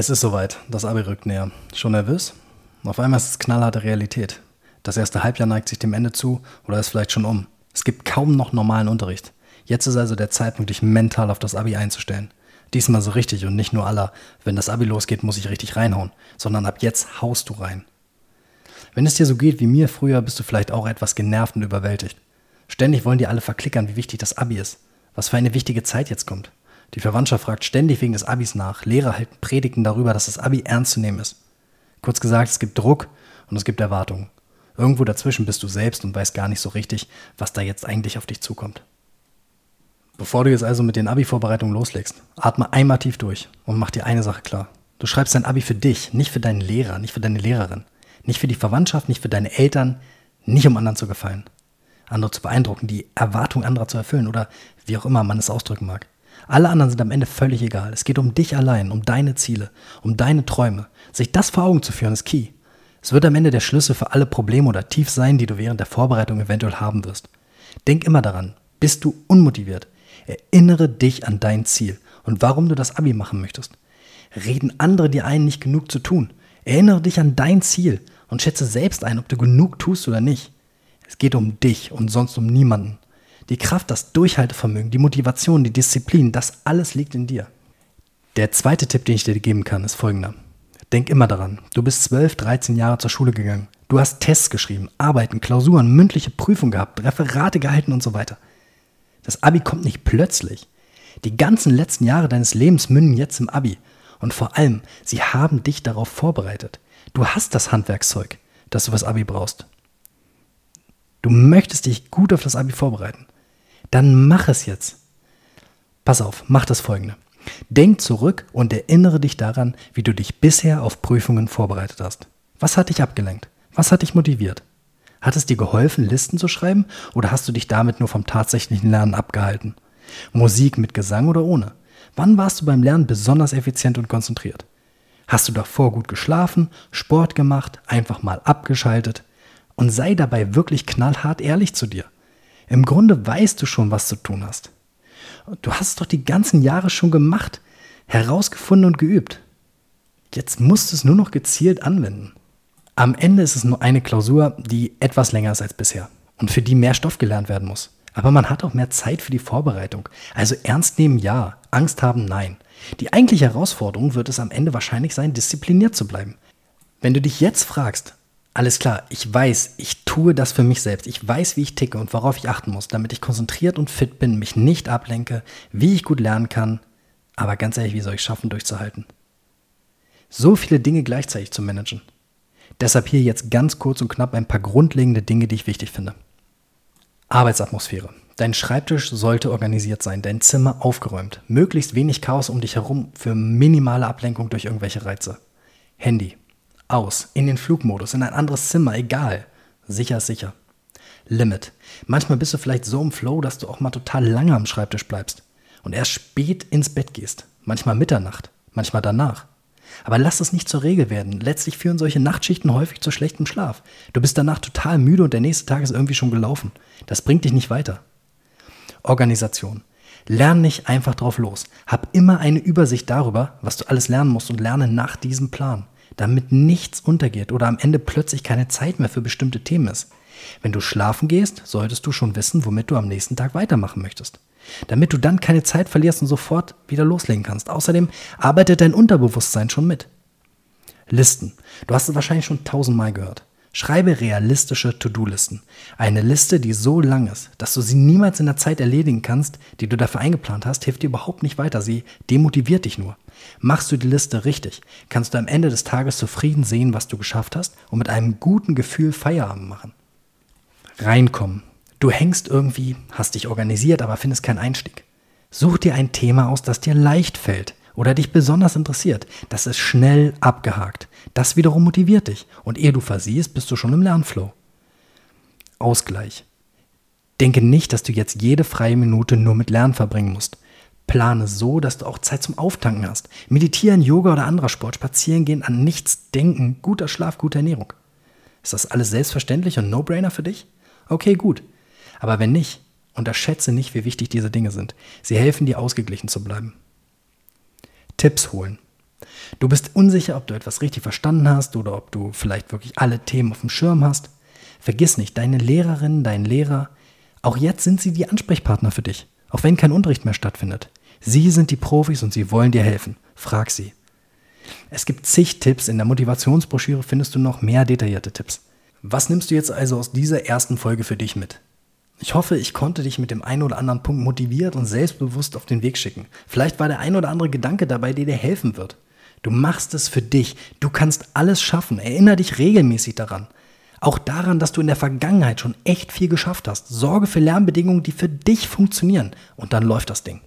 Es ist soweit, das Abi rückt näher. Schon nervös? Auf einmal ist es knallharte Realität. Das erste Halbjahr neigt sich dem Ende zu oder ist vielleicht schon um. Es gibt kaum noch normalen Unterricht. Jetzt ist also der Zeitpunkt, dich mental auf das Abi einzustellen. Diesmal so richtig und nicht nur aller, wenn das Abi losgeht, muss ich richtig reinhauen, sondern ab jetzt haust du rein. Wenn es dir so geht wie mir früher, bist du vielleicht auch etwas genervt und überwältigt. Ständig wollen dir alle verklickern, wie wichtig das Abi ist. Was für eine wichtige Zeit jetzt kommt. Die Verwandtschaft fragt ständig wegen des Abis nach. Lehrer halten Predigten darüber, dass das Abi ernst zu nehmen ist. Kurz gesagt, es gibt Druck und es gibt Erwartungen. Irgendwo dazwischen bist du selbst und weißt gar nicht so richtig, was da jetzt eigentlich auf dich zukommt. Bevor du jetzt also mit den Abi-Vorbereitungen loslegst, atme einmal tief durch und mach dir eine Sache klar. Du schreibst dein Abi für dich, nicht für deinen Lehrer, nicht für deine Lehrerin, nicht für die Verwandtschaft, nicht für deine Eltern, nicht um anderen zu gefallen, andere zu beeindrucken, die Erwartung anderer zu erfüllen oder wie auch immer man es ausdrücken mag. Alle anderen sind am Ende völlig egal. Es geht um dich allein, um deine Ziele, um deine Träume. Sich das vor Augen zu führen, ist key. Es wird am Ende der Schlüssel für alle Probleme oder Tief sein, die du während der Vorbereitung eventuell haben wirst. Denk immer daran, bist du unmotiviert, erinnere dich an dein Ziel und warum du das Abi machen möchtest. Reden andere dir ein, nicht genug zu tun. Erinnere dich an dein Ziel und schätze selbst ein, ob du genug tust oder nicht. Es geht um dich und sonst um niemanden. Die Kraft, das Durchhaltevermögen, die Motivation, die Disziplin, das alles liegt in dir. Der zweite Tipp, den ich dir geben kann, ist folgender. Denk immer daran, du bist 12, 13 Jahre zur Schule gegangen. Du hast Tests geschrieben, Arbeiten, Klausuren, mündliche Prüfungen gehabt, Referate gehalten und so weiter. Das Abi kommt nicht plötzlich. Die ganzen letzten Jahre deines Lebens münden jetzt im Abi. Und vor allem, sie haben dich darauf vorbereitet. Du hast das Handwerkszeug, das du fürs Abi brauchst. Du möchtest dich gut auf das Abi vorbereiten dann mach es jetzt. Pass auf, mach das folgende. Denk zurück und erinnere dich daran, wie du dich bisher auf Prüfungen vorbereitet hast. Was hat dich abgelenkt? Was hat dich motiviert? Hat es dir geholfen, Listen zu schreiben oder hast du dich damit nur vom tatsächlichen Lernen abgehalten? Musik mit Gesang oder ohne? Wann warst du beim Lernen besonders effizient und konzentriert? Hast du davor gut geschlafen, Sport gemacht, einfach mal abgeschaltet? Und sei dabei wirklich knallhart ehrlich zu dir. Im Grunde weißt du schon, was zu tun hast. Du hast es doch die ganzen Jahre schon gemacht, herausgefunden und geübt. Jetzt musst du es nur noch gezielt anwenden. Am Ende ist es nur eine Klausur, die etwas länger ist als bisher und für die mehr Stoff gelernt werden muss. Aber man hat auch mehr Zeit für die Vorbereitung. Also ernst nehmen ja, Angst haben nein. Die eigentliche Herausforderung wird es am Ende wahrscheinlich sein, diszipliniert zu bleiben. Wenn du dich jetzt fragst, alles klar, ich weiß, ich tue das für mich selbst. Ich weiß, wie ich ticke und worauf ich achten muss, damit ich konzentriert und fit bin, mich nicht ablenke, wie ich gut lernen kann. Aber ganz ehrlich, wie soll ich schaffen, durchzuhalten? So viele Dinge gleichzeitig zu managen. Deshalb hier jetzt ganz kurz und knapp ein paar grundlegende Dinge, die ich wichtig finde. Arbeitsatmosphäre. Dein Schreibtisch sollte organisiert sein, dein Zimmer aufgeräumt, möglichst wenig Chaos um dich herum für minimale Ablenkung durch irgendwelche Reize. Handy, aus, in den Flugmodus, in ein anderes Zimmer, egal. Sicher ist sicher. Limit. Manchmal bist du vielleicht so im Flow, dass du auch mal total lange am Schreibtisch bleibst und erst spät ins Bett gehst. Manchmal Mitternacht, manchmal danach. Aber lass es nicht zur Regel werden. Letztlich führen solche Nachtschichten häufig zu schlechtem Schlaf. Du bist danach total müde und der nächste Tag ist irgendwie schon gelaufen. Das bringt dich nicht weiter. Organisation. Lern nicht einfach drauf los. Hab immer eine Übersicht darüber, was du alles lernen musst und lerne nach diesem Plan damit nichts untergeht oder am Ende plötzlich keine Zeit mehr für bestimmte Themen ist. Wenn du schlafen gehst, solltest du schon wissen, womit du am nächsten Tag weitermachen möchtest. Damit du dann keine Zeit verlierst und sofort wieder loslegen kannst. Außerdem arbeitet dein Unterbewusstsein schon mit. Listen. Du hast es wahrscheinlich schon tausendmal gehört. Schreibe realistische To-Do-Listen. Eine Liste, die so lang ist, dass du sie niemals in der Zeit erledigen kannst, die du dafür eingeplant hast, hilft dir überhaupt nicht weiter. Sie demotiviert dich nur. Machst du die Liste richtig, kannst du am Ende des Tages zufrieden sehen, was du geschafft hast und mit einem guten Gefühl Feierabend machen. Reinkommen. Du hängst irgendwie, hast dich organisiert, aber findest keinen Einstieg. Such dir ein Thema aus, das dir leicht fällt oder dich besonders interessiert. Das ist schnell abgehakt. Das wiederum motiviert dich. Und ehe du versiehst, bist du schon im Lernflow. Ausgleich. Denke nicht, dass du jetzt jede freie Minute nur mit Lernen verbringen musst. Plane so, dass du auch Zeit zum Auftanken hast. Meditieren, Yoga oder anderer Sport, spazieren gehen, an nichts denken, guter Schlaf, gute Ernährung. Ist das alles selbstverständlich und No-Brainer für dich? Okay, gut. Aber wenn nicht, unterschätze nicht, wie wichtig diese Dinge sind. Sie helfen dir ausgeglichen zu bleiben. Tipps holen. Du bist unsicher, ob du etwas richtig verstanden hast oder ob du vielleicht wirklich alle Themen auf dem Schirm hast. Vergiss nicht, deine Lehrerin, dein Lehrer, auch jetzt sind sie die Ansprechpartner für dich, auch wenn kein Unterricht mehr stattfindet. Sie sind die Profis und sie wollen dir helfen. Frag sie. Es gibt zig Tipps. In der Motivationsbroschüre findest du noch mehr detaillierte Tipps. Was nimmst du jetzt also aus dieser ersten Folge für dich mit? Ich hoffe, ich konnte dich mit dem einen oder anderen Punkt motiviert und selbstbewusst auf den Weg schicken. Vielleicht war der ein oder andere Gedanke dabei, der dir helfen wird. Du machst es für dich. Du kannst alles schaffen. Erinnere dich regelmäßig daran. Auch daran, dass du in der Vergangenheit schon echt viel geschafft hast. Sorge für Lernbedingungen, die für dich funktionieren. Und dann läuft das Ding.